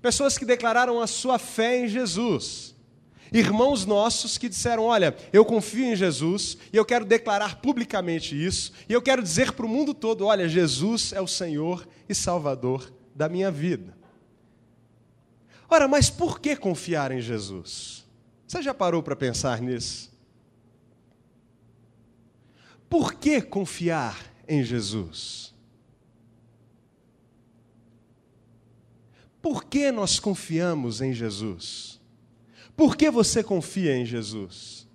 pessoas que declararam a sua fé em Jesus, irmãos nossos que disseram: Olha, eu confio em Jesus e eu quero declarar publicamente isso, e eu quero dizer para o mundo todo: Olha, Jesus é o Senhor e Salvador da minha vida. Ora, mas por que confiar em Jesus? Você já parou para pensar nisso? Por que confiar em Jesus? Por que nós confiamos em Jesus? Por que você confia em Jesus?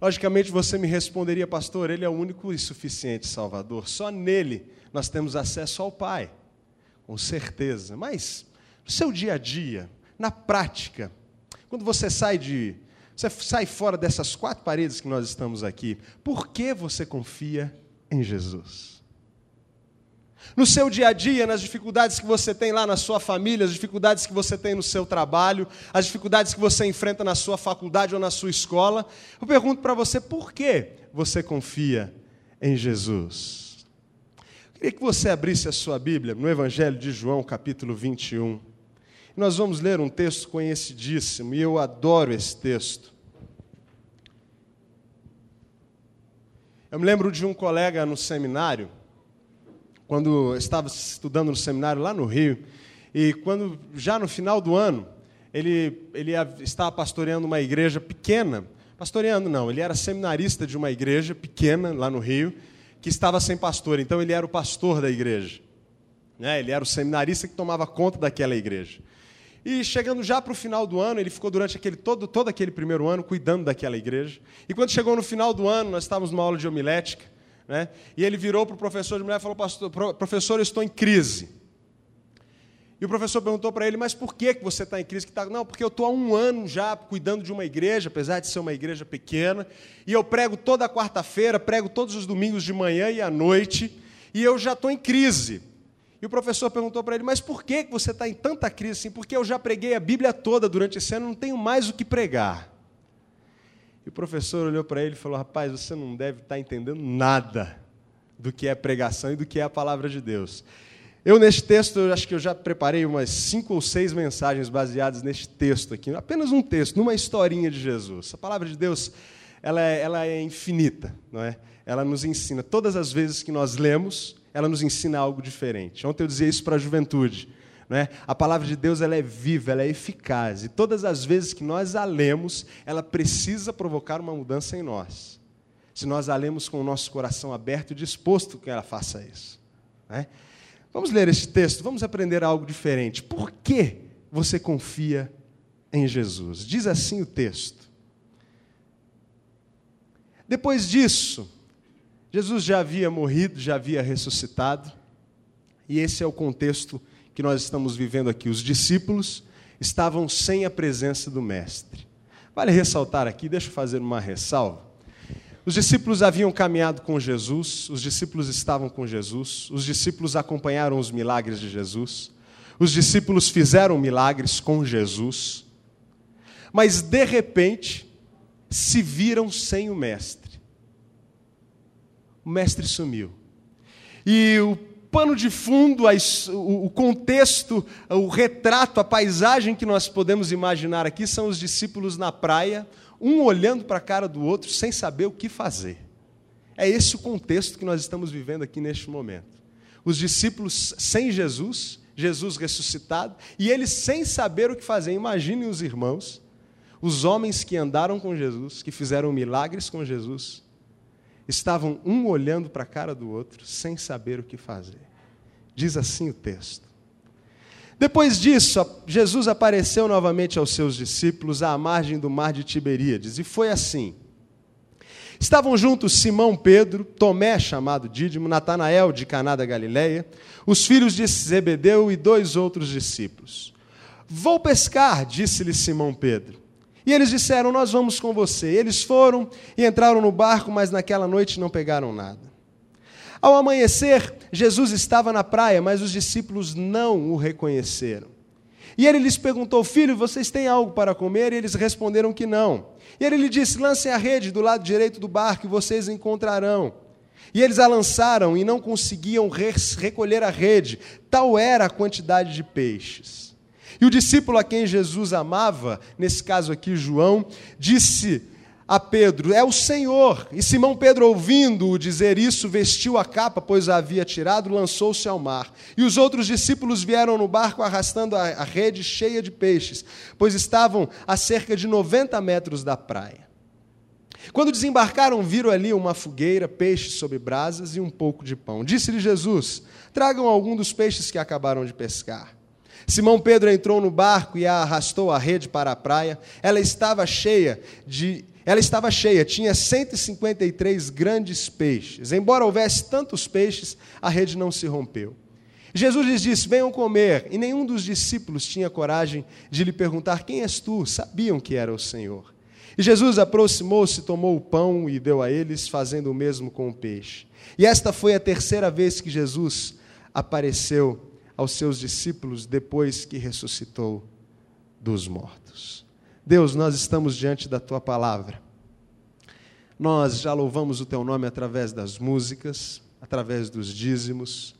Logicamente você me responderia, pastor, ele é o único e suficiente Salvador, só nele nós temos acesso ao Pai, com certeza. Mas no seu dia a dia, na prática, quando você sai de. Você sai fora dessas quatro paredes que nós estamos aqui, por que você confia em Jesus? No seu dia a dia, nas dificuldades que você tem lá na sua família, as dificuldades que você tem no seu trabalho, as dificuldades que você enfrenta na sua faculdade ou na sua escola, eu pergunto para você por que você confia em Jesus? Eu queria que você abrisse a sua Bíblia no Evangelho de João, capítulo 21. Nós vamos ler um texto conhecidíssimo, e eu adoro esse texto. Eu me lembro de um colega no seminário, quando eu estava estudando no seminário lá no Rio, e quando, já no final do ano, ele, ele estava pastoreando uma igreja pequena, pastoreando não, ele era seminarista de uma igreja pequena lá no Rio, que estava sem pastor, então ele era o pastor da igreja. Né? Ele era o seminarista que tomava conta daquela igreja. E chegando já para o final do ano, ele ficou durante aquele, todo, todo aquele primeiro ano cuidando daquela igreja. E quando chegou no final do ano, nós estávamos numa aula de homilética, né? e ele virou para o professor de mulher e falou: Professor, eu estou em crise. E o professor perguntou para ele: Mas por que você está em crise? Tá... Não, porque eu estou há um ano já cuidando de uma igreja, apesar de ser uma igreja pequena, e eu prego toda quarta-feira, prego todos os domingos de manhã e à noite, e eu já estou em crise. E o professor perguntou para ele: Mas por que você está em tanta crise assim? Porque eu já preguei a Bíblia toda durante esse ano, não tenho mais o que pregar. E o professor olhou para ele e falou: Rapaz, você não deve estar tá entendendo nada do que é pregação e do que é a palavra de Deus. Eu, neste texto, eu acho que eu já preparei umas cinco ou seis mensagens baseadas neste texto aqui, apenas um texto, numa historinha de Jesus. A palavra de Deus ela é, ela é infinita, não é? Ela nos ensina. Todas as vezes que nós lemos, ela nos ensina algo diferente. Ontem eu dizia isso para a juventude. Né? A palavra de Deus ela é viva, ela é eficaz. E todas as vezes que nós a lemos, ela precisa provocar uma mudança em nós. Se nós a lemos com o nosso coração aberto e disposto que ela faça isso. Né? Vamos ler este texto, vamos aprender algo diferente. Por que você confia em Jesus? Diz assim o texto. Depois disso, Jesus já havia morrido, já havia ressuscitado, e esse é o contexto que nós estamos vivendo aqui. Os discípulos estavam sem a presença do Mestre. Vale ressaltar aqui, deixa eu fazer uma ressalva. Os discípulos haviam caminhado com Jesus, os discípulos estavam com Jesus, os discípulos acompanharam os milagres de Jesus, os discípulos fizeram milagres com Jesus, mas de repente se viram sem o Mestre o mestre sumiu. E o pano de fundo, o contexto, o retrato, a paisagem que nós podemos imaginar aqui são os discípulos na praia, um olhando para a cara do outro sem saber o que fazer. É esse o contexto que nós estamos vivendo aqui neste momento. Os discípulos sem Jesus, Jesus ressuscitado, e eles sem saber o que fazer. Imaginem os irmãos, os homens que andaram com Jesus, que fizeram milagres com Jesus, estavam um olhando para a cara do outro, sem saber o que fazer. Diz assim o texto. Depois disso, Jesus apareceu novamente aos seus discípulos à margem do mar de Tiberíades, e foi assim. Estavam juntos Simão Pedro, Tomé, chamado Dídimo, Natanael de Caná da Galileia, os filhos de Zebedeu e dois outros discípulos. Vou pescar, disse-lhe Simão Pedro. E eles disseram: Nós vamos com você. Eles foram e entraram no barco, mas naquela noite não pegaram nada. Ao amanhecer, Jesus estava na praia, mas os discípulos não o reconheceram. E ele lhes perguntou: Filho, vocês têm algo para comer? E eles responderam que não. E ele lhe disse: Lancem a rede do lado direito do barco e vocês encontrarão. E eles a lançaram e não conseguiam recolher a rede, tal era a quantidade de peixes. E o discípulo a quem Jesus amava, nesse caso aqui João, disse a Pedro: É o Senhor. E Simão Pedro, ouvindo-o dizer isso, vestiu a capa, pois a havia tirado, lançou-se ao mar. E os outros discípulos vieram no barco arrastando a, rede cheia de peixes, pois estavam a cerca de 90 metros da praia. Quando desembarcaram, viram ali uma fogueira, peixes sobre brasas e um pouco de pão. Disse-lhe Jesus: Tragam algum dos peixes que acabaram de pescar. Simão Pedro entrou no barco e a arrastou a rede para a praia. Ela estava cheia de ela estava cheia, tinha 153 grandes peixes. Embora houvesse tantos peixes, a rede não se rompeu. Jesus lhes disse: Venham comer. E nenhum dos discípulos tinha coragem de lhe perguntar: Quem és tu? Sabiam que era o Senhor. E Jesus aproximou-se, tomou o pão e deu a eles, fazendo o mesmo com o peixe. E esta foi a terceira vez que Jesus apareceu aos seus discípulos depois que ressuscitou dos mortos. Deus, nós estamos diante da tua palavra. Nós já louvamos o teu nome através das músicas, através dos dízimos.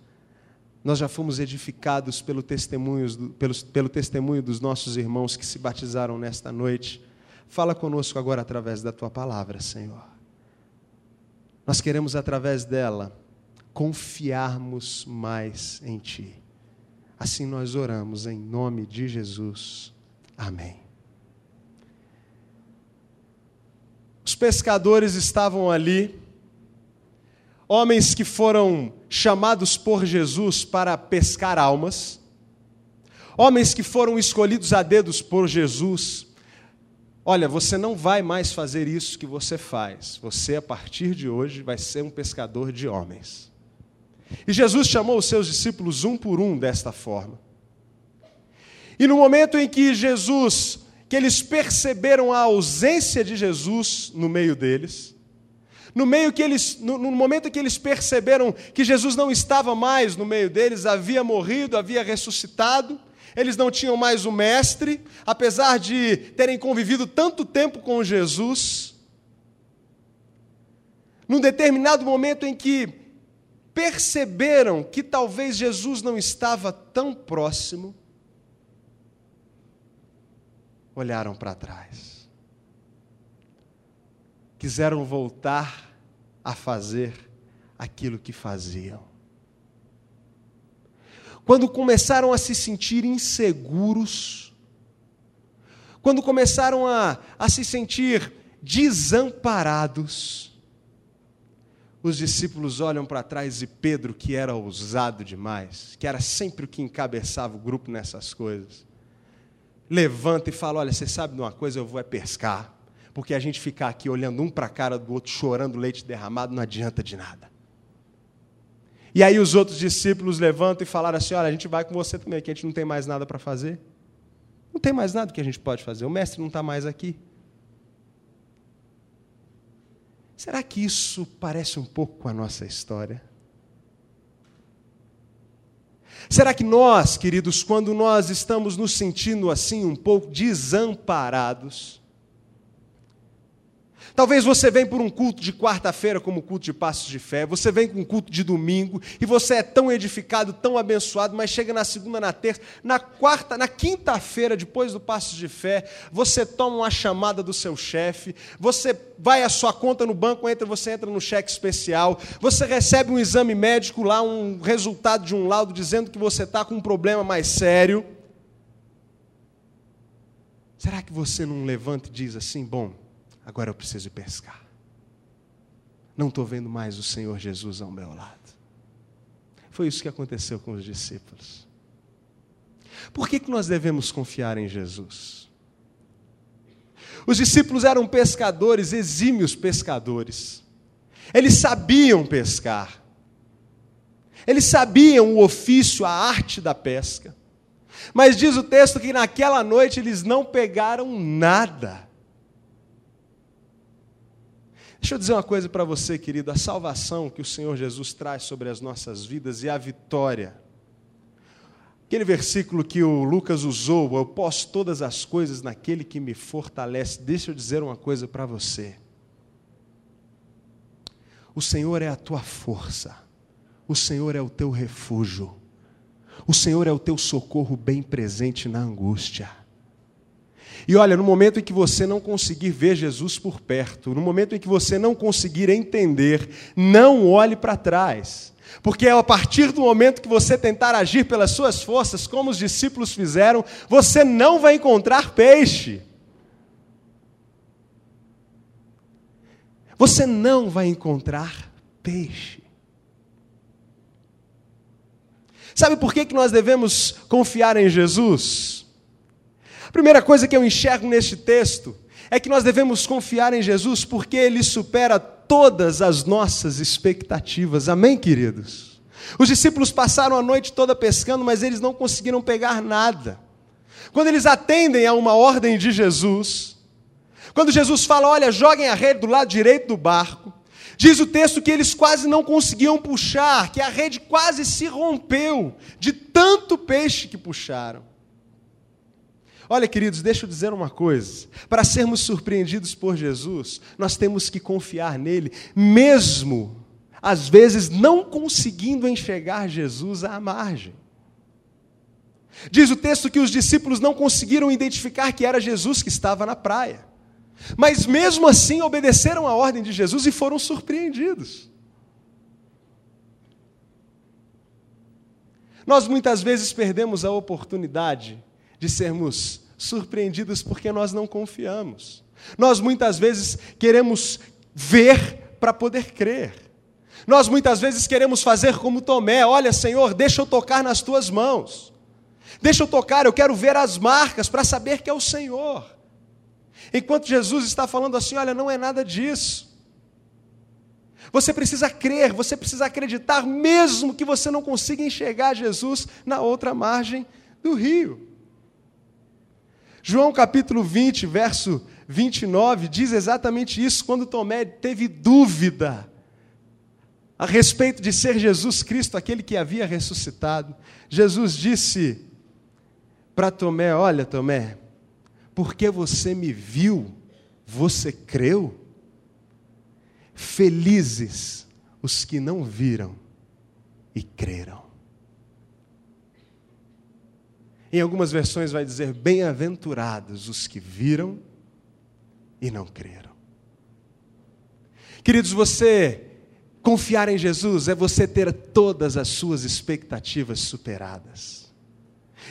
Nós já fomos edificados pelo testemunho, pelo, pelo testemunho dos nossos irmãos que se batizaram nesta noite. Fala conosco agora através da tua palavra, Senhor. Nós queremos, através dela, confiarmos mais em Ti. Assim nós oramos em nome de Jesus. Amém. Os pescadores estavam ali, homens que foram chamados por Jesus para pescar almas, homens que foram escolhidos a dedos por Jesus. Olha, você não vai mais fazer isso que você faz. Você, a partir de hoje, vai ser um pescador de homens. E Jesus chamou os seus discípulos um por um desta forma. E no momento em que Jesus que eles perceberam a ausência de Jesus no meio deles. No, meio que eles, no, no, momento que eles perceberam que Jesus não estava mais no meio deles, havia morrido, havia ressuscitado, eles não tinham mais o Mestre, apesar de terem convivido tanto tempo com Jesus. Num determinado momento em que perceberam que talvez Jesus não estava tão próximo, olharam para trás. Quiseram voltar a fazer aquilo que faziam. Quando começaram a se sentir inseguros, quando começaram a, a se sentir desamparados, os discípulos olham para trás e Pedro, que era ousado demais, que era sempre o que encabeçava o grupo nessas coisas, levanta e fala: Olha, você sabe de uma coisa, eu vou é pescar. Porque a gente ficar aqui olhando um para a cara do outro, chorando leite derramado, não adianta de nada. E aí os outros discípulos levantam e falaram assim: Olha, a gente vai com você também, que a gente não tem mais nada para fazer. Não tem mais nada que a gente pode fazer, o mestre não está mais aqui. Será que isso parece um pouco com a nossa história? Será que nós, queridos, quando nós estamos nos sentindo assim um pouco desamparados, Talvez você venha por um culto de quarta-feira, como o culto de passos de fé, você vem com um culto de domingo, e você é tão edificado, tão abençoado, mas chega na segunda, na terça, na quarta, na quinta-feira, depois do passos de fé, você toma uma chamada do seu chefe, você vai à sua conta no banco, entra, você entra no cheque especial, você recebe um exame médico lá, um resultado de um laudo dizendo que você está com um problema mais sério. Será que você não levanta e diz assim, bom, agora eu preciso pescar. Não estou vendo mais o Senhor Jesus ao meu lado. Foi isso que aconteceu com os discípulos. Por que, que nós devemos confiar em Jesus? Os discípulos eram pescadores, exímios pescadores. Eles sabiam pescar. Eles sabiam o ofício, a arte da pesca. Mas diz o texto que naquela noite eles não pegaram nada. Deixa eu dizer uma coisa para você, querido: a salvação que o Senhor Jesus traz sobre as nossas vidas e a vitória. Aquele versículo que o Lucas usou, eu posso todas as coisas naquele que me fortalece. Deixa eu dizer uma coisa para você. O Senhor é a tua força, o Senhor é o teu refúgio, o Senhor é o teu socorro bem presente na angústia. E olha, no momento em que você não conseguir ver Jesus por perto, no momento em que você não conseguir entender, não olhe para trás. Porque a partir do momento que você tentar agir pelas suas forças, como os discípulos fizeram, você não vai encontrar peixe. Você não vai encontrar peixe. Sabe por que, que nós devemos confiar em Jesus? Primeira coisa que eu enxergo neste texto é que nós devemos confiar em Jesus porque ele supera todas as nossas expectativas. Amém, queridos? Os discípulos passaram a noite toda pescando, mas eles não conseguiram pegar nada. Quando eles atendem a uma ordem de Jesus, quando Jesus fala, olha, joguem a rede do lado direito do barco, diz o texto que eles quase não conseguiam puxar, que a rede quase se rompeu de tanto peixe que puxaram. Olha, queridos, deixa eu dizer uma coisa: para sermos surpreendidos por Jesus, nós temos que confiar nele, mesmo às vezes não conseguindo enxergar Jesus à margem. Diz o texto que os discípulos não conseguiram identificar que era Jesus que estava na praia, mas mesmo assim obedeceram a ordem de Jesus e foram surpreendidos. Nós muitas vezes perdemos a oportunidade de sermos surpreendidos porque nós não confiamos. Nós muitas vezes queremos ver para poder crer. Nós muitas vezes queremos fazer como Tomé: olha, Senhor, deixa eu tocar nas tuas mãos. Deixa eu tocar, eu quero ver as marcas para saber que é o Senhor. Enquanto Jesus está falando assim: olha, não é nada disso. Você precisa crer, você precisa acreditar, mesmo que você não consiga enxergar Jesus na outra margem do rio. João capítulo 20, verso 29, diz exatamente isso, quando Tomé teve dúvida a respeito de ser Jesus Cristo, aquele que havia ressuscitado. Jesus disse para Tomé: Olha, Tomé, porque você me viu, você creu? Felizes os que não viram e creram. Em algumas versões vai dizer: Bem-aventurados os que viram e não creram. Queridos, você confiar em Jesus é você ter todas as suas expectativas superadas.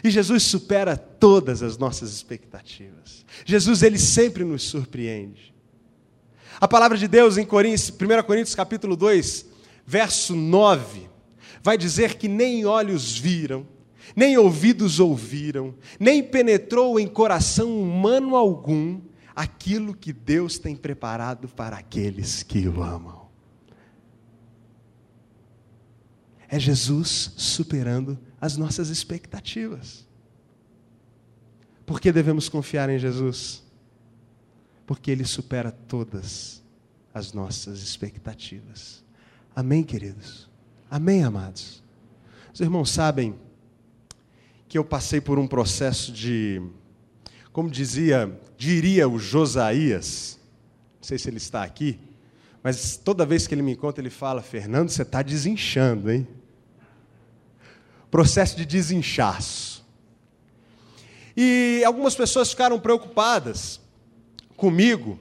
E Jesus supera todas as nossas expectativas. Jesus, ele sempre nos surpreende. A palavra de Deus em Coríntios, 1 Coríntios capítulo 2, verso 9, vai dizer que nem olhos viram, nem ouvidos ouviram, nem penetrou em coração humano algum aquilo que Deus tem preparado para aqueles que o amam. É Jesus superando as nossas expectativas. Por que devemos confiar em Jesus? Porque Ele supera todas as nossas expectativas. Amém, queridos? Amém, amados? Os irmãos sabem que eu passei por um processo de, como dizia, diria o Josaías, não sei se ele está aqui, mas toda vez que ele me encontra, ele fala: Fernando, você está desinchando, hein? Processo de desinchaço. E algumas pessoas ficaram preocupadas comigo,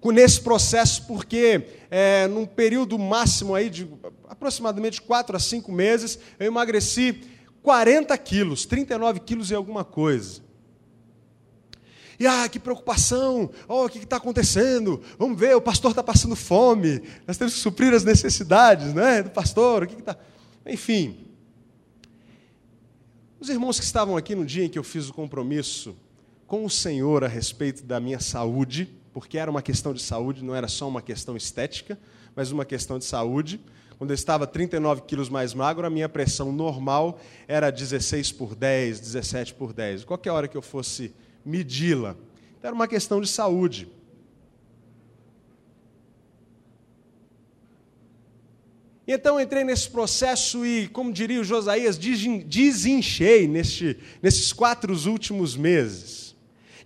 com nesse processo, porque é, num período máximo aí de aproximadamente quatro a cinco meses, eu emagreci 40 quilos, 39 quilos e alguma coisa. E ah, que preocupação! Oh, o que está acontecendo? Vamos ver, o pastor está passando fome. Nós temos que suprir as necessidades, né, do pastor. O que está? Enfim, os irmãos que estavam aqui no dia em que eu fiz o compromisso com o Senhor a respeito da minha saúde, porque era uma questão de saúde, não era só uma questão estética, mas uma questão de saúde. Quando eu estava 39 quilos mais magro, a minha pressão normal era 16 por 10, 17 por 10. Qualquer hora que eu fosse medi-la. Então, era uma questão de saúde. Então entrei nesse processo e, como diria o Josias, desinchei neste, nesses quatro últimos meses.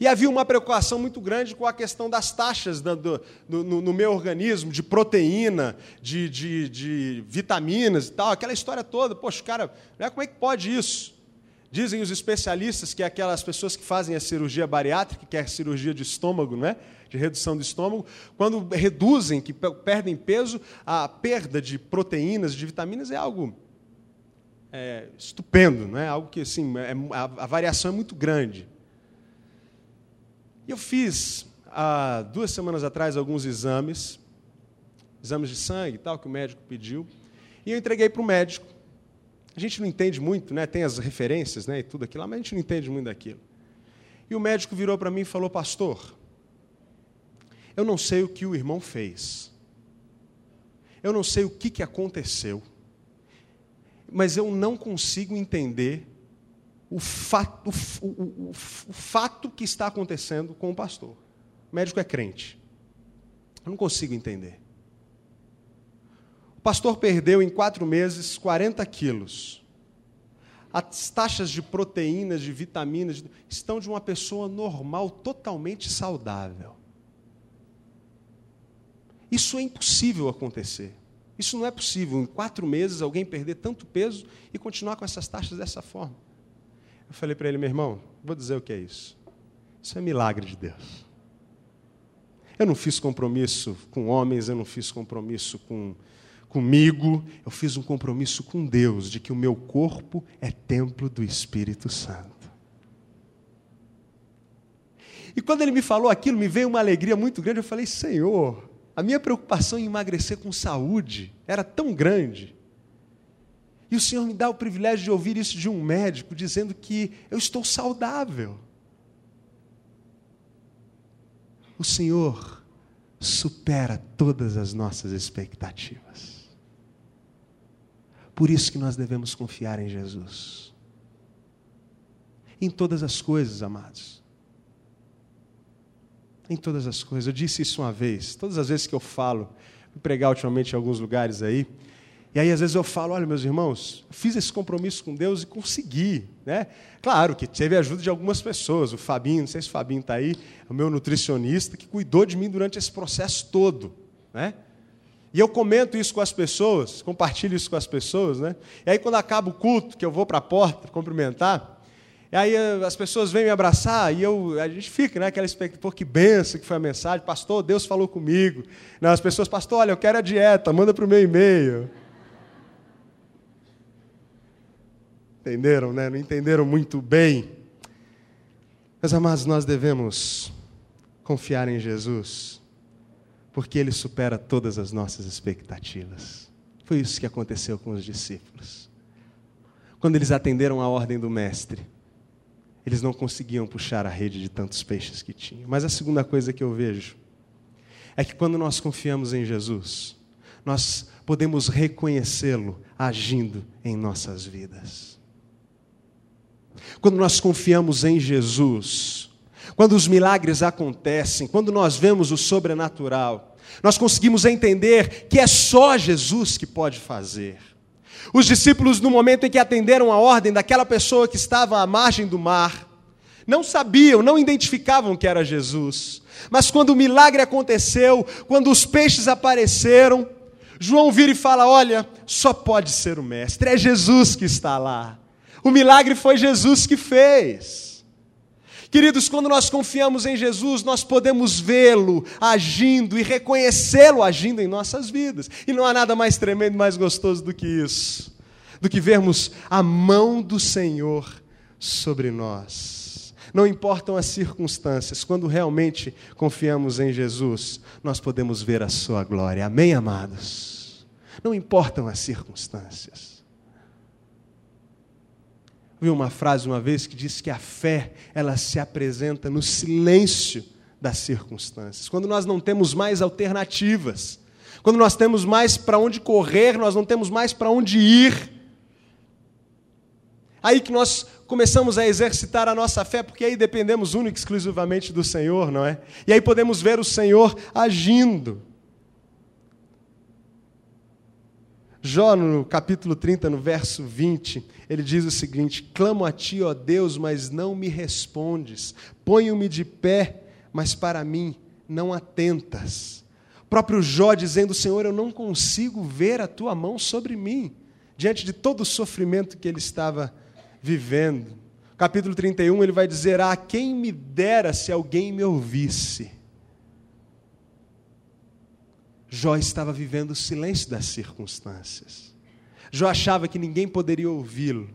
E havia uma preocupação muito grande com a questão das taxas do, do, no, no, meu organismo, de proteína, de, de, de, vitaminas e tal, aquela história toda. Poxa, cara, né, como é que pode isso? Dizem os especialistas que aquelas pessoas que fazem a cirurgia bariátrica, que é a cirurgia de estômago, né? de redução do estômago, quando reduzem, que perdem peso, a perda de proteínas, de vitaminas é algo é, estupendo, não é algo que assim, é, a, a, variação é muito grande. Eu fiz há duas semanas atrás alguns exames, exames de sangue e tal que o médico pediu, e eu entreguei para o médico. A gente não entende muito, né? Tem as referências, né? E tudo aquilo, mas a gente não entende muito daquilo. E o médico virou para mim e falou: Pastor, eu não sei o que o irmão fez. Eu não sei o que, que aconteceu. Mas eu não consigo entender o fato, o, o, o, fato que está acontecendo com o pastor. O médico é crente. Eu não consigo entender. O pastor perdeu em quatro meses 40 quilos. As taxas de proteínas, de vitaminas, estão de uma pessoa normal, totalmente saudável. Isso é impossível acontecer. Isso não é possível. Em quatro meses, alguém perder tanto peso e continuar com essas taxas dessa forma. Eu falei para ele, meu irmão, vou dizer o que é isso. Isso é milagre de Deus. Eu não fiz compromisso com homens, eu não fiz compromisso com comigo, eu fiz um compromisso com Deus de que o meu corpo é templo do Espírito Santo. E quando ele me falou aquilo, me veio uma alegria muito grande. Eu falei, Senhor, a minha preocupação em emagrecer com saúde era tão grande. E o Senhor me dá o privilégio de ouvir isso de um médico dizendo que eu estou saudável. O Senhor supera todas as nossas expectativas. Por isso que nós devemos confiar em Jesus. Em todas as coisas, amados em todas as coisas. Eu disse isso uma vez, todas as vezes que eu falo, pregar ultimamente em alguns lugares aí, e aí às vezes eu falo, olha meus irmãos, fiz esse compromisso com Deus e consegui, né? Claro que teve a ajuda de algumas pessoas, o Fabinho, não sei se o Fabinho está aí, o meu nutricionista, que cuidou de mim durante esse processo todo, né? E eu comento isso com as pessoas, compartilho isso com as pessoas, né? E aí quando acaba o culto, que eu vou para a porta cumprimentar, e aí eh, as pessoas vêm me abraçar e eu, a gente fica, né? Aquela expectativa, que benção que foi a mensagem, pastor, Deus falou comigo. Não, as pessoas, pastor, olha, eu quero a dieta, manda para o meu e-mail. Entenderam, né? Não entenderam muito bem. Meus amados, nós devemos confiar em Jesus, porque Ele supera todas as nossas expectativas. Foi isso que aconteceu com os discípulos. Quando eles atenderam a ordem do Mestre, eles não conseguiam puxar a rede de tantos peixes que tinham. Mas a segunda coisa que eu vejo é que quando nós confiamos em Jesus, nós podemos reconhecê-lo agindo em nossas vidas. Quando nós confiamos em Jesus, quando os milagres acontecem, quando nós vemos o sobrenatural, nós conseguimos entender que é só Jesus que pode fazer. Os discípulos, no momento em que atenderam a ordem daquela pessoa que estava à margem do mar, não sabiam, não identificavam que era Jesus. Mas quando o milagre aconteceu, quando os peixes apareceram, João vira e fala: Olha, só pode ser o Mestre, é Jesus que está lá. O milagre foi Jesus que fez. Queridos, quando nós confiamos em Jesus, nós podemos vê-lo agindo e reconhecê-lo agindo em nossas vidas. E não há nada mais tremendo, mais gostoso do que isso, do que vermos a mão do Senhor sobre nós. Não importam as circunstâncias, quando realmente confiamos em Jesus, nós podemos ver a Sua glória. Amém, amados? Não importam as circunstâncias. Vi uma frase uma vez que diz que a fé, ela se apresenta no silêncio das circunstâncias. Quando nós não temos mais alternativas, quando nós temos mais para onde correr, nós não temos mais para onde ir. Aí que nós começamos a exercitar a nossa fé, porque aí dependemos única e exclusivamente do Senhor, não é? E aí podemos ver o Senhor agindo. Jó, no capítulo 30, no verso 20, ele diz o seguinte: Clamo a ti, ó Deus, mas não me respondes. Ponho-me de pé, mas para mim não atentas. O próprio Jó dizendo: Senhor, eu não consigo ver a tua mão sobre mim, diante de todo o sofrimento que ele estava vivendo. Capítulo 31, ele vai dizer: Ah, quem me dera se alguém me ouvisse. Jó estava vivendo o silêncio das circunstâncias. Jó achava que ninguém poderia ouvi-lo,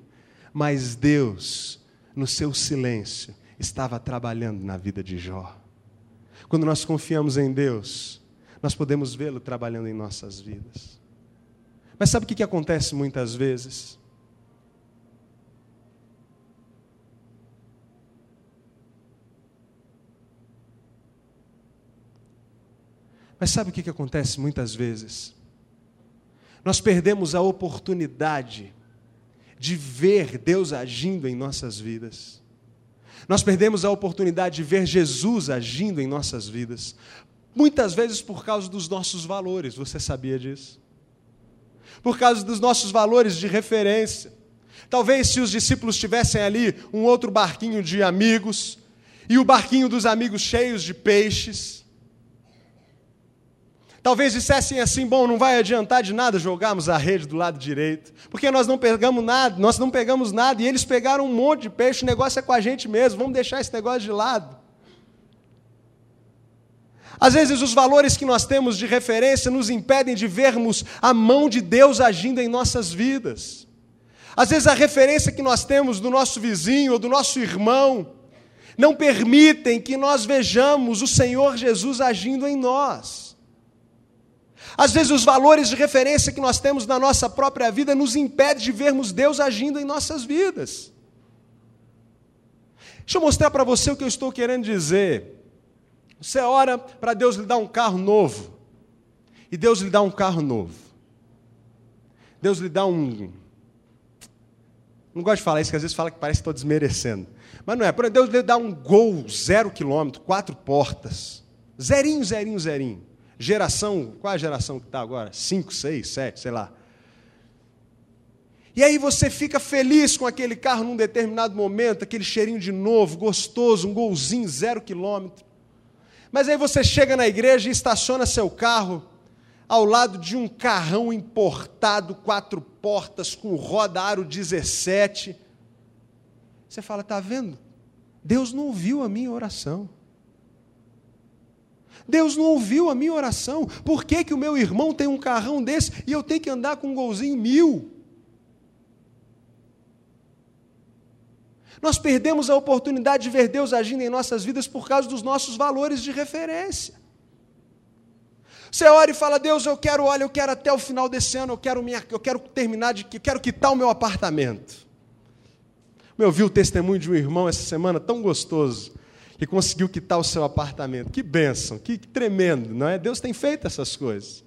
mas Deus, no seu silêncio, estava trabalhando na vida de Jó. Quando nós confiamos em Deus, nós podemos vê-lo trabalhando em nossas vidas. Mas sabe o que acontece muitas vezes? Mas sabe o que acontece muitas vezes? Nós perdemos a oportunidade de ver Deus agindo em nossas vidas. Nós perdemos a oportunidade de ver Jesus agindo em nossas vidas. Muitas vezes por causa dos nossos valores, você sabia disso? Por causa dos nossos valores de referência. Talvez se os discípulos tivessem ali um outro barquinho de amigos, e o barquinho dos amigos cheios de peixes, Talvez dissessem assim: bom, não vai adiantar de nada jogarmos a rede do lado direito, porque nós não pegamos nada, nós não pegamos nada, e eles pegaram um monte de peixe, o negócio é com a gente mesmo, vamos deixar esse negócio de lado. Às vezes, os valores que nós temos de referência nos impedem de vermos a mão de Deus agindo em nossas vidas. Às vezes, a referência que nós temos do nosso vizinho ou do nosso irmão não permitem que nós vejamos o Senhor Jesus agindo em nós. Às vezes, os valores de referência que nós temos na nossa própria vida nos impedem de vermos Deus agindo em nossas vidas. Deixa eu mostrar para você o que eu estou querendo dizer. Você ora para Deus lhe dar um carro novo, e Deus lhe dá um carro novo. Deus lhe dá um. Não gosto de falar isso, que às vezes fala que parece que estou desmerecendo. Mas não é. Deus lhe dá um gol zero quilômetro, quatro portas. Zerinho, zerinho, zerinho. Geração, qual a geração que está agora? Cinco, seis, sete, sei lá. E aí você fica feliz com aquele carro num determinado momento, aquele cheirinho de novo, gostoso, um golzinho, zero quilômetro. Mas aí você chega na igreja e estaciona seu carro ao lado de um carrão importado, quatro portas, com roda aro 17. Você fala, está vendo? Deus não ouviu a minha oração. Deus não ouviu a minha oração. Por que, que o meu irmão tem um carrão desse e eu tenho que andar com um golzinho mil? Nós perdemos a oportunidade de ver Deus agindo em nossas vidas por causa dos nossos valores de referência. Você ora e fala, Deus, eu quero, olha, eu quero até o final desse ano, eu quero, minha, eu quero terminar de, eu quero quitar o meu apartamento. Eu vi o testemunho de um irmão essa semana tão gostoso que conseguiu quitar o seu apartamento. Que bênção, que, tremendo, não é? Deus tem feito essas coisas.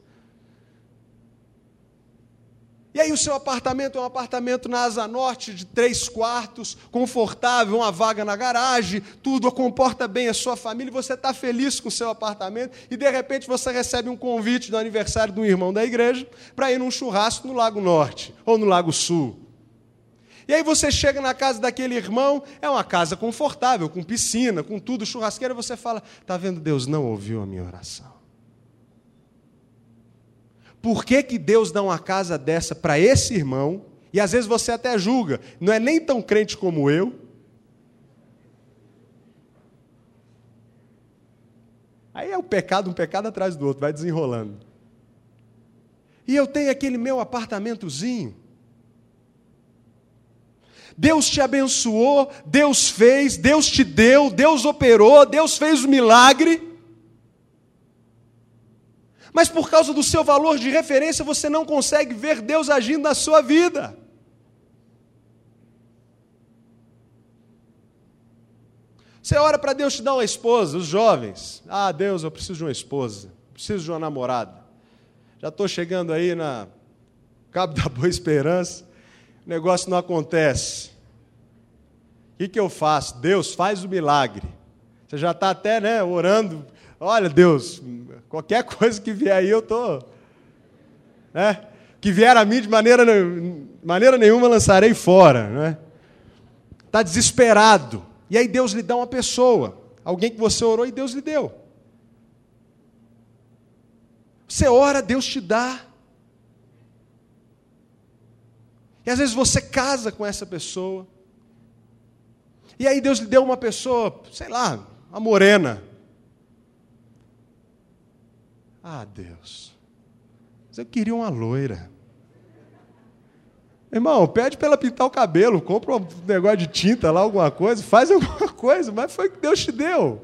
E aí o seu apartamento é um apartamento na Asa Norte, de três quartos, confortável, uma vaga na garagem, tudo comporta bem a sua família, você está feliz com o seu apartamento, e de repente você recebe um convite do aniversário de um irmão da igreja para ir num churrasco no Lago Norte ou no Lago Sul. E aí você chega na casa daquele irmão, é uma casa confortável, com piscina, com tudo, churrasqueira, você fala: "Tá vendo? Deus não ouviu a minha oração". Por que, que Deus dá uma casa dessa para esse irmão? E às vezes você até julga, não é nem tão crente como eu. Aí é o pecado, um pecado atrás do outro, vai desenrolando. E eu tenho aquele meu apartamentozinho, Deus te abençoou, Deus fez, Deus te deu, Deus operou, Deus fez o milagre. Mas por causa do seu valor de referência, você não consegue ver Deus agindo na sua vida. Você ora para Deus te dar uma esposa, os jovens. Ah, Deus, eu preciso de uma esposa, preciso de uma namorada. Já estou chegando aí na Cabo da Boa Esperança o negócio não acontece. O que, que eu faço? Deus, faz o milagre. Você já está até né, orando. Olha, Deus, qualquer coisa que vier aí eu estou. Né? que vier a mim de maneira, maneira nenhuma lançarei fora. Não é? Está desesperado. E aí Deus lhe dá uma pessoa, alguém que você orou e Deus lhe deu. Você ora, Deus te dá. E às vezes você casa com essa pessoa. E aí Deus lhe deu uma pessoa, sei lá, uma morena. Ah, Deus. Mas eu queria uma loira. Irmão, pede para ela pintar o cabelo, compra um negócio de tinta lá, alguma coisa, faz alguma coisa, mas foi o que Deus te deu.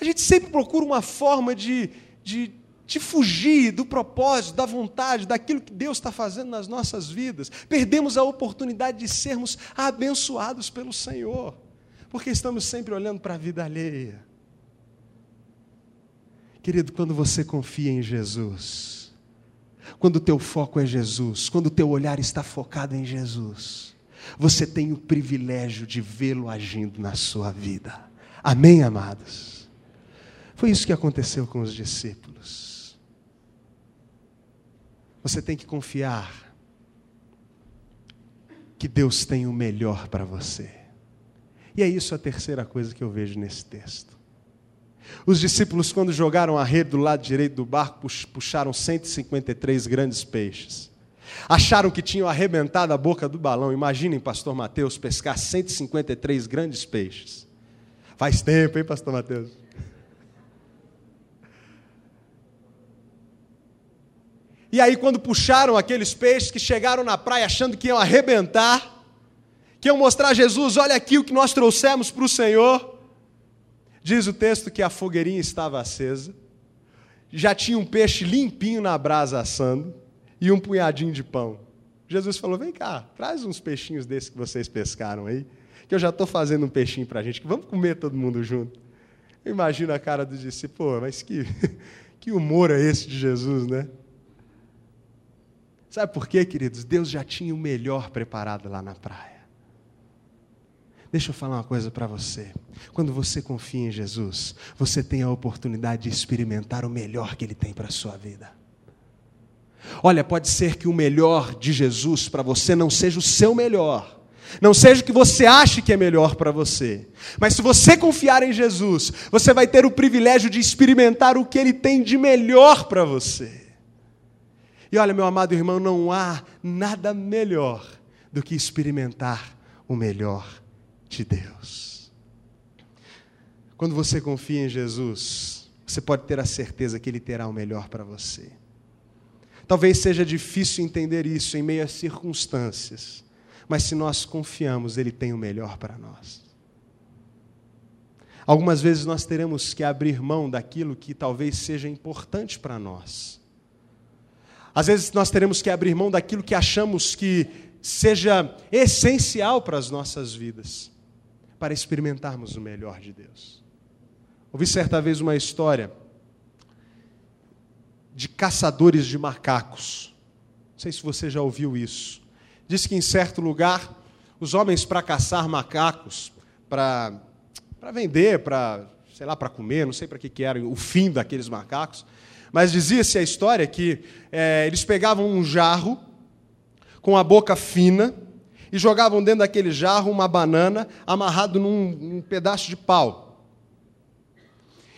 A gente sempre procura uma forma de, de, de fugir do propósito, da vontade, daquilo que Deus está fazendo nas nossas vidas. Perdemos a oportunidade de sermos abençoados pelo Senhor, porque estamos sempre olhando para a vida alheia. Querido, quando você confia em Jesus, quando o teu foco é Jesus, quando o teu olhar está focado em Jesus, você tem o privilégio de vê-lo agindo na sua vida. Amém, amados? Foi isso que aconteceu com os discípulos. Você tem que confiar que Deus tem o melhor para você. E é isso a terceira coisa que eu vejo nesse texto. Os discípulos, quando jogaram a rede do lado direito do barco, puxaram 153 grandes peixes. Acharam que tinham arrebentado a boca do balão. Imaginem, pastor Mateus, pescar 153 grandes peixes. Faz tempo, hein, pastor Mateus? E aí, quando puxaram aqueles peixes que chegaram na praia achando que iam arrebentar, que iam mostrar a Jesus: olha aqui o que nós trouxemos para o Senhor. Diz o texto que a fogueirinha estava acesa, já tinha um peixe limpinho na brasa assando e um punhadinho de pão. Jesus falou: Vem cá, traz uns peixinhos desses que vocês pescaram aí, que eu já estou fazendo um peixinho para a gente, que vamos comer todo mundo junto. Eu imagino a cara do discípulo, pô, mas que, que humor é esse de Jesus, né? Sabe por quê, queridos? Deus já tinha o melhor preparado lá na praia. Deixa eu falar uma coisa para você. Quando você confia em Jesus, você tem a oportunidade de experimentar o melhor que Ele tem para a sua vida. Olha, pode ser que o melhor de Jesus para você não seja o seu melhor, não seja o que você acha que é melhor para você, mas se você confiar em Jesus, você vai ter o privilégio de experimentar o que Ele tem de melhor para você. E olha, meu amado irmão, não há nada melhor do que experimentar o melhor de Deus. Quando você confia em Jesus, você pode ter a certeza que Ele terá o melhor para você. Talvez seja difícil entender isso em meio às circunstâncias, mas se nós confiamos, Ele tem o melhor para nós. Algumas vezes nós teremos que abrir mão daquilo que talvez seja importante para nós. Às vezes nós teremos que abrir mão daquilo que achamos que seja essencial para as nossas vidas para experimentarmos o melhor de Deus. Ouvi certa vez uma história de caçadores de macacos. Não sei se você já ouviu isso. Diz que em certo lugar, os homens para caçar macacos, para, vender, para, sei lá, para comer, não sei para que, que era o fim daqueles macacos, mas dizia-se a história que é, eles pegavam um jarro com a boca fina, e jogavam dentro daquele jarro uma banana amarrado num, pedaço de pau.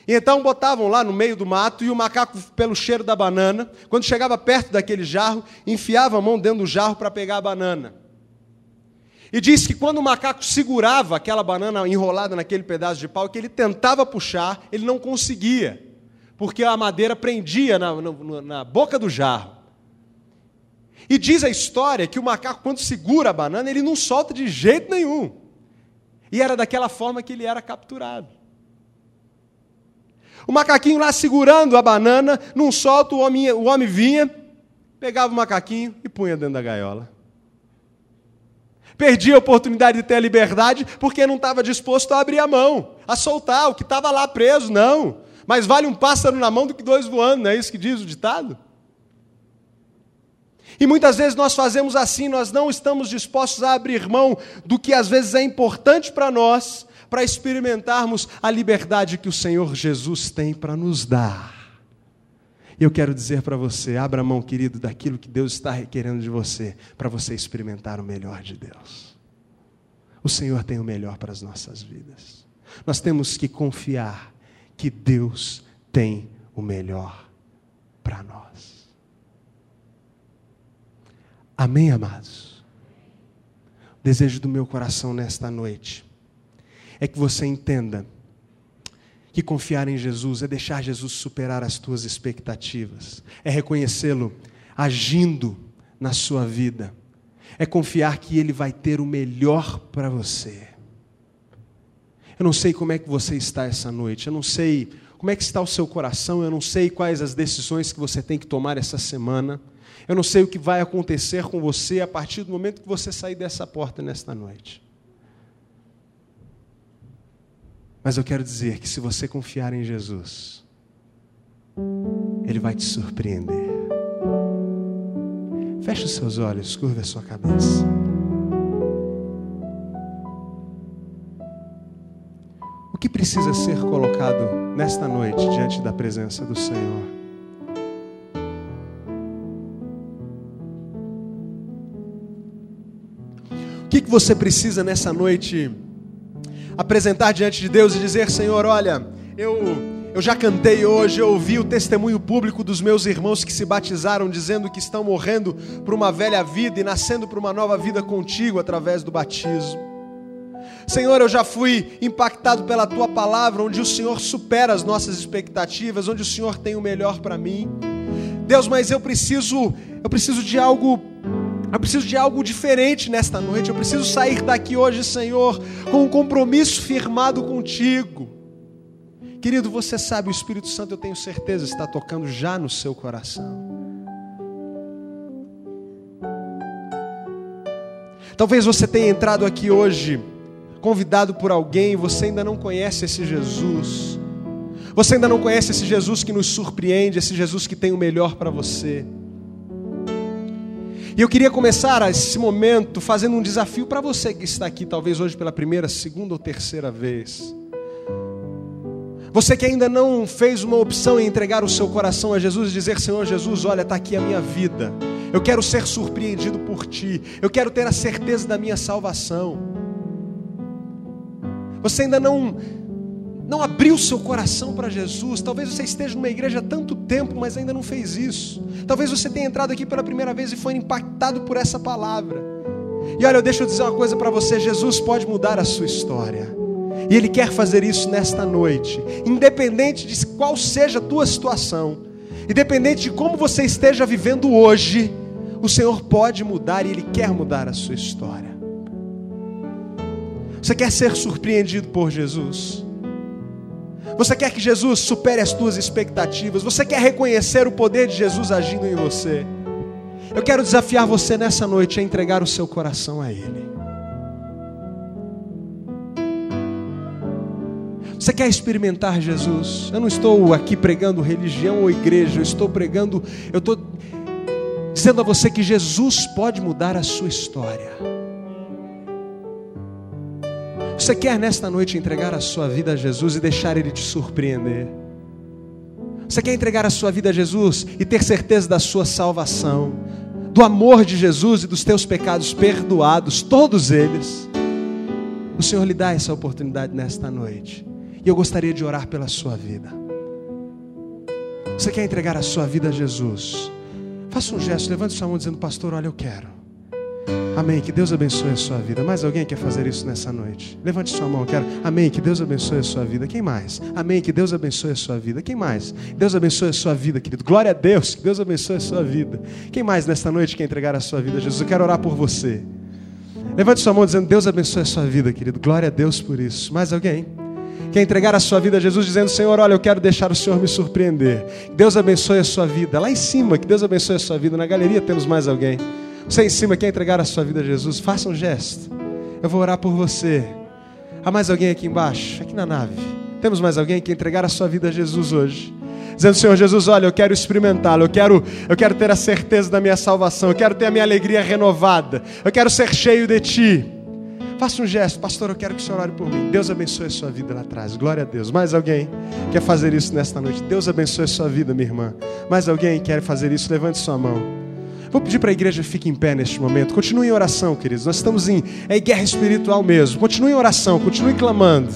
E então botavam lá no meio do mato e o macaco, pelo cheiro da banana, quando chegava perto daquele jarro, enfiava a mão dentro do jarro para pegar a banana. E diz que quando o macaco segurava aquela banana enrolada naquele pedaço de pau, que ele tentava puxar, ele não conseguia, porque a madeira prendia na, na, na boca do jarro. E diz a história que o macaco, quando segura a banana, ele não solta de jeito nenhum. E era daquela forma que ele era capturado. O macaquinho lá segurando a banana, não solta, o homem, o homem vinha, pegava o macaquinho e punha dentro da gaiola. Perdia a oportunidade de ter a liberdade porque não estava disposto a abrir a mão, a soltar o que estava lá preso, não. Mas vale um pássaro na mão do que dois voando, não é isso que diz o ditado? E muitas vezes nós fazemos assim, nós não estamos dispostos a abrir mão do que às vezes é importante para nós, para experimentarmos a liberdade que o Senhor Jesus tem para nos dar. Eu quero dizer para você: abra mão, querido, daquilo que Deus está requerendo de você, para você experimentar o melhor de Deus. O Senhor tem o melhor para as nossas vidas. Nós temos que confiar que Deus tem o melhor para nós. Amém, amados? O desejo do meu coração nesta noite é que você entenda que confiar em Jesus é deixar Jesus superar as tuas expectativas, é reconhecê-lo agindo na sua vida, é confiar que Ele vai ter o melhor para você. Eu não sei como é que você está essa noite, eu não sei como é que está o seu coração, eu não sei quais as decisões que você tem que tomar essa semana, eu não sei o que vai acontecer com você a partir do momento que você sair dessa porta nesta noite. Mas eu quero dizer que se você confiar em Jesus, Ele vai te surpreender. Feche os seus olhos, curva a sua cabeça. O que precisa ser colocado nesta noite diante da presença do Senhor? O que, você precisa nessa noite apresentar diante de Deus e dizer: Senhor, olha, eu, eu já cantei hoje, eu ouvi o testemunho público dos meus irmãos que se batizaram, dizendo que estão morrendo para uma velha vida e nascendo para uma nova vida contigo através do batismo. Senhor, eu já fui impactado pela tua palavra, onde o Senhor supera as nossas expectativas, onde o Senhor tem o melhor para mim. Deus, mas eu preciso, eu preciso de algo eu preciso de algo diferente nesta noite. Eu preciso sair daqui hoje, Senhor, com um compromisso firmado contigo. Querido, você sabe, o Espírito Santo, eu tenho certeza, está tocando já no seu coração. Talvez você tenha entrado aqui hoje convidado por alguém, você ainda não conhece esse Jesus. Você ainda não conhece esse Jesus que nos surpreende, esse Jesus que tem o melhor para você. E eu queria começar esse momento fazendo um desafio para você que está aqui, talvez hoje pela primeira, segunda ou terceira vez. Você que ainda não fez uma opção em entregar o seu coração a Jesus e dizer: Senhor Jesus, olha, está aqui a minha vida. Eu quero ser surpreendido por Ti. Eu quero ter a certeza da minha salvação. Você ainda não não abriu seu coração para Jesus. Talvez você esteja numa igreja há tanto tempo, mas ainda não fez isso. Talvez você tenha entrado aqui pela primeira vez e foi impactado por essa palavra. E olha, eu deixo eu dizer uma coisa para você: Jesus pode mudar a sua história. E Ele quer fazer isso nesta noite, independente de qual seja a tua situação, independente de como você esteja vivendo hoje, o Senhor pode mudar e Ele quer mudar a sua história. Você quer ser surpreendido por Jesus? Você quer que Jesus supere as tuas expectativas? Você quer reconhecer o poder de Jesus agindo em você? Eu quero desafiar você nessa noite a entregar o seu coração a Ele. Você quer experimentar Jesus? Eu não estou aqui pregando religião ou igreja, eu estou pregando, eu estou dizendo a você que Jesus pode mudar a sua história. Você quer nesta noite entregar a sua vida a Jesus e deixar Ele te surpreender? Você quer entregar a sua vida a Jesus e ter certeza da sua salvação, do amor de Jesus e dos teus pecados perdoados, todos eles? O Senhor lhe dá essa oportunidade nesta noite. E eu gostaria de orar pela sua vida. Você quer entregar a sua vida a Jesus? Faça um gesto, levante sua mão dizendo, pastor, olha, eu quero. Amém. Que Deus abençoe a sua vida. Mais alguém quer fazer isso nessa noite? Levante sua mão, quero. Amém. Que Deus abençoe a sua vida. Quem mais? Amém. Que Deus abençoe a sua vida. Quem mais? Deus abençoe a sua vida, querido. Glória a Deus. Que Deus abençoe a sua vida. Quem mais nesta noite quer entregar a sua vida a Jesus? Eu quero orar por você. Levante sua mão dizendo: Deus abençoe a sua vida, querido. Glória a Deus por isso. Mais alguém? Quer entregar a sua vida a Jesus dizendo: Senhor, olha, eu quero deixar o Senhor me surpreender. Deus abençoe a sua vida. Lá em cima, que Deus abençoe a sua vida. Na galeria temos mais alguém. Você em cima quer entregar a sua vida a Jesus? Faça um gesto. Eu vou orar por você. Há mais alguém aqui embaixo? Aqui na nave. Temos mais alguém que entregar a sua vida a Jesus hoje? Dizendo, Senhor Jesus, olha, eu quero experimentá-lo, eu quero, eu quero ter a certeza da minha salvação, eu quero ter a minha alegria renovada, eu quero ser cheio de Ti. Faça um gesto, pastor, eu quero que o senhor ore por mim. Deus abençoe a sua vida lá atrás. Glória a Deus. Mais alguém quer fazer isso nesta noite? Deus abençoe a sua vida, minha irmã. Mais alguém quer fazer isso? Levante sua mão. Vou pedir para a igreja fique em pé neste momento. Continue em oração, queridos. Nós estamos em, é guerra espiritual mesmo. Continue em oração, continue clamando.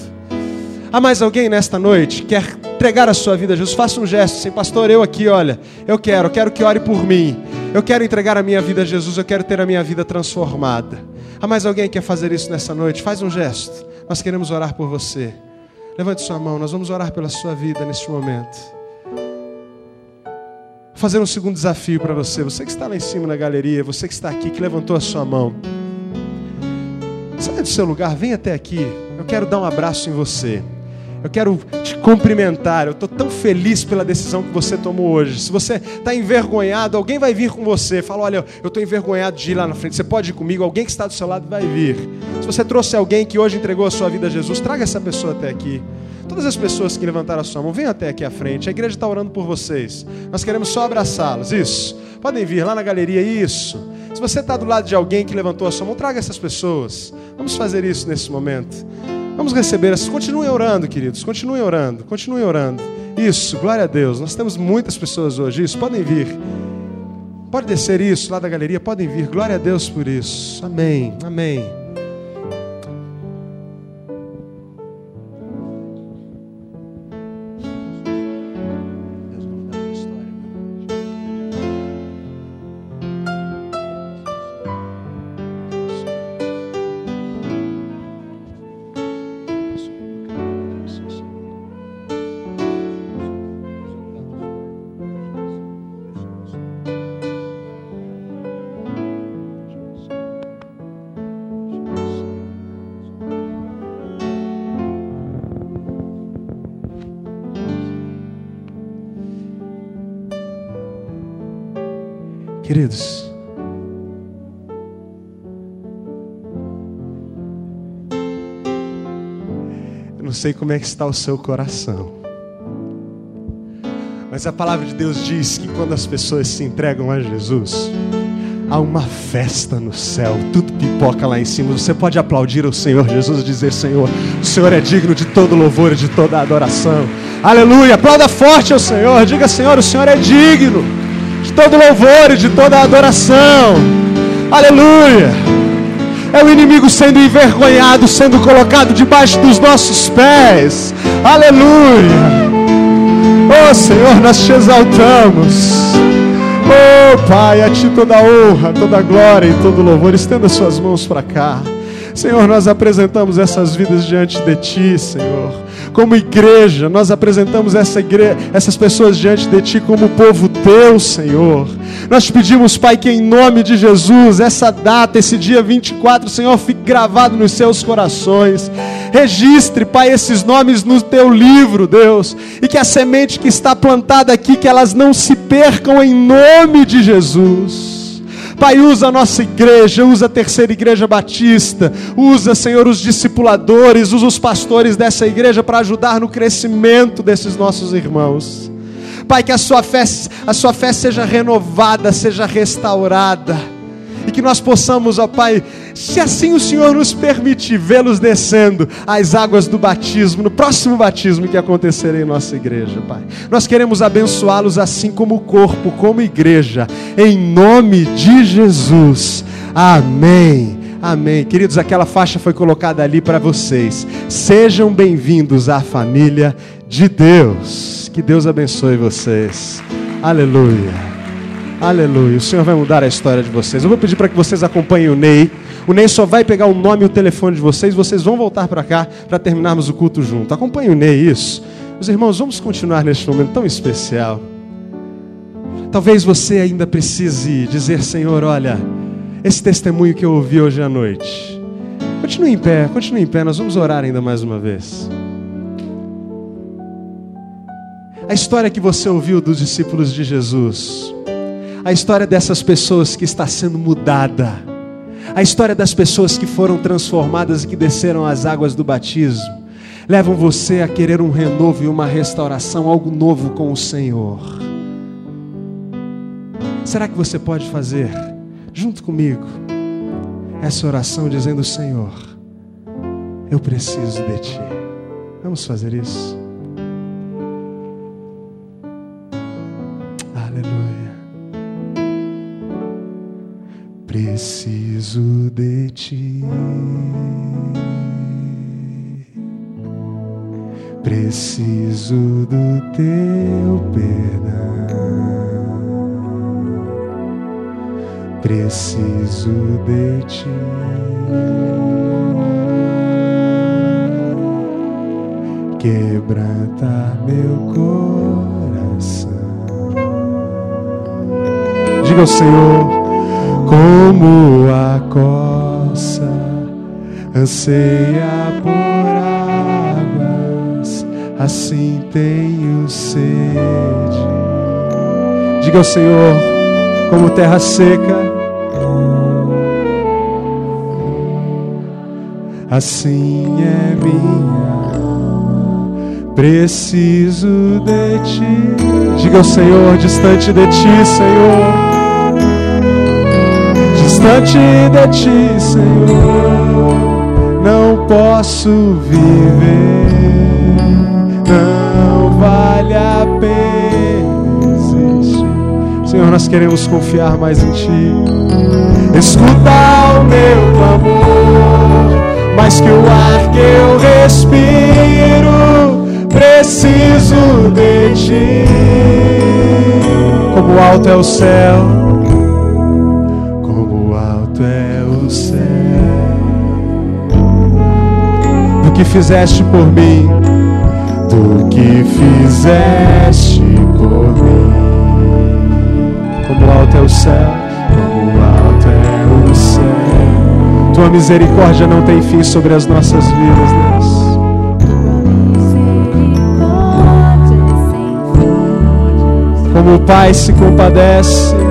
Há mais alguém nesta noite que quer entregar a sua vida a Jesus? Faça um gesto assim, pastor, eu aqui, olha, eu quero, eu quero que ore por mim. Eu quero entregar a minha vida a Jesus, eu quero ter a minha vida transformada. Há mais alguém que quer fazer isso nessa noite? Faz um gesto. Nós queremos orar por você. Levante sua mão, nós vamos orar pela sua vida neste momento. Vou fazer um segundo desafio para você. Você que está lá em cima na galeria, você que está aqui, que levantou a sua mão. Saia do seu lugar, vem até aqui. Eu quero dar um abraço em você. Eu quero te cumprimentar. Eu estou tão feliz pela decisão que você tomou hoje. Se você está envergonhado, alguém vai vir com você. Fala: Olha, eu estou envergonhado de ir lá na frente. Você pode ir comigo? Alguém que está do seu lado vai vir. Se você trouxe alguém que hoje entregou a sua vida a Jesus, traga essa pessoa até aqui. Todas as pessoas que levantaram a sua mão, venham até aqui à frente. A igreja está orando por vocês. Nós queremos só abraçá-los. Isso. Podem vir lá na galeria. Isso. Se você está do lado de alguém que levantou a sua mão, traga essas pessoas. Vamos fazer isso nesse momento. Vamos receber essas. Continuem orando, queridos. Continuem orando. Continuem orando. Isso, glória a Deus. Nós temos muitas pessoas hoje. Isso, podem vir. Pode descer isso lá da galeria. Podem vir. Glória a Deus por isso. Amém. Amém. Queridos, eu não sei como é que está o seu coração. Mas a palavra de Deus diz que quando as pessoas se entregam a Jesus, há uma festa no céu, tudo pipoca lá em cima. Você pode aplaudir o Senhor Jesus e dizer: Senhor, o Senhor é digno de todo louvor e de toda adoração. Aleluia! Aplauda forte ao Senhor, diga: Senhor, o Senhor é digno todo louvor e de toda adoração. Aleluia. É o inimigo sendo envergonhado, sendo colocado debaixo dos nossos pés. Aleluia. Oh Senhor, nós te exaltamos. Oh Pai, a Ti toda honra, toda glória e todo louvor. Estenda suas mãos para cá. Senhor, nós apresentamos essas vidas diante de Ti, Senhor. Como igreja, nós apresentamos essa essas pessoas diante de Ti como povo Teu, Senhor. Nós te pedimos, Pai, que em nome de Jesus, essa data, esse dia 24, Senhor, fique gravado nos seus corações. Registre, Pai, esses nomes no Teu livro, Deus. E que a semente que está plantada aqui, que elas não se percam em nome de Jesus. Pai, usa a nossa igreja, usa a terceira igreja batista, usa, Senhor, os discipuladores, usa os pastores dessa igreja para ajudar no crescimento desses nossos irmãos. Pai, que a sua fé, a sua fé seja renovada, seja restaurada e que nós possamos, ó Pai, se assim o Senhor nos permitir, vê-los descendo as águas do batismo, no próximo batismo que acontecerá em nossa igreja, Pai. Nós queremos abençoá-los assim como corpo, como igreja, em nome de Jesus. Amém. Amém. Queridos, aquela faixa foi colocada ali para vocês. Sejam bem-vindos à família de Deus. Que Deus abençoe vocês. Aleluia. Aleluia. O Senhor vai mudar a história de vocês. Eu vou pedir para que vocês acompanhem o Ney. O Ney só vai pegar o nome e o telefone de vocês. Vocês vão voltar para cá para terminarmos o culto junto. Acompanhe o Ney, isso. Meus irmãos, vamos continuar neste momento tão especial. Talvez você ainda precise dizer, Senhor, olha, esse testemunho que eu ouvi hoje à noite. Continue em pé, continue em pé, nós vamos orar ainda mais uma vez. A história que você ouviu dos discípulos de Jesus a história dessas pessoas que está sendo mudada, a história das pessoas que foram transformadas e que desceram as águas do batismo, levam você a querer um renovo e uma restauração, algo novo com o Senhor. Será que você pode fazer, junto comigo, essa oração dizendo: Senhor, Eu preciso de ti. Vamos fazer isso. Preciso de ti. Preciso do teu perdão. Preciso de ti. Quebranta meu coração. Diga ao Senhor, como a coça anseia por águas, assim tenho sede. Diga ao Senhor, como terra seca, assim é minha alma, preciso de ti. Diga ao Senhor, distante de ti, Senhor, distante de ti, Senhor, não posso viver, não vale a pena existir. Senhor, nós queremos confiar mais em ti. Escuta o meu clamor mais que o ar que eu respiro, preciso de ti. Como alto é o céu, que fizeste por mim, do que fizeste por mim. Como alto é o céu, como alto é o céu. Tua misericórdia não tem fim sobre as nossas vidas, Deus. Como o Pai se compadece.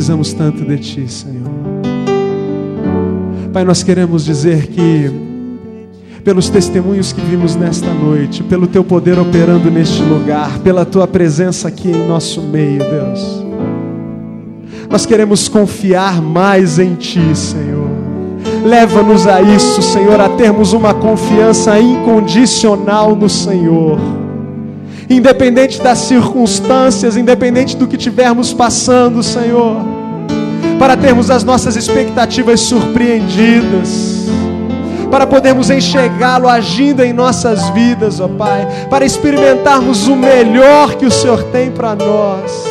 Precisamos tanto de Ti, Senhor. Pai, nós queremos dizer que, pelos testemunhos que vimos nesta noite, pelo Teu poder operando neste lugar, pela Tua presença aqui em nosso meio, Deus, nós queremos confiar mais em Ti, Senhor. Leva-nos a isso, Senhor, a termos uma confiança incondicional no Senhor independente das circunstâncias, independente do que tivermos passando, Senhor, para termos as nossas expectativas surpreendidas, para podermos enxergá-lo agindo em nossas vidas, ó Pai, para experimentarmos o melhor que o Senhor tem para nós.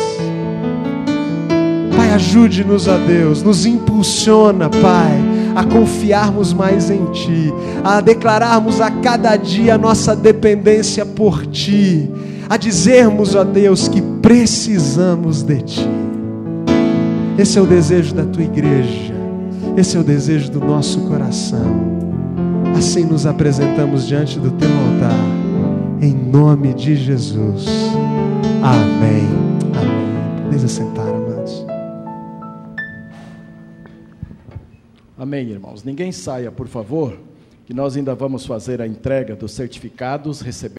Pai, ajude-nos, ó Deus, nos impulsiona, Pai, a confiarmos mais em Ti, a declararmos a cada dia a nossa dependência por Ti, a dizermos, ó Deus, que precisamos de Ti. Esse é o desejo da Tua igreja, esse é o desejo do nosso coração. Assim nos apresentamos diante do Teu altar, em nome de Jesus. Amém. Amém. Podem assentar, amados. Amém, irmãos. Ninguém saia, por favor, que nós ainda vamos fazer a entrega dos certificados, receber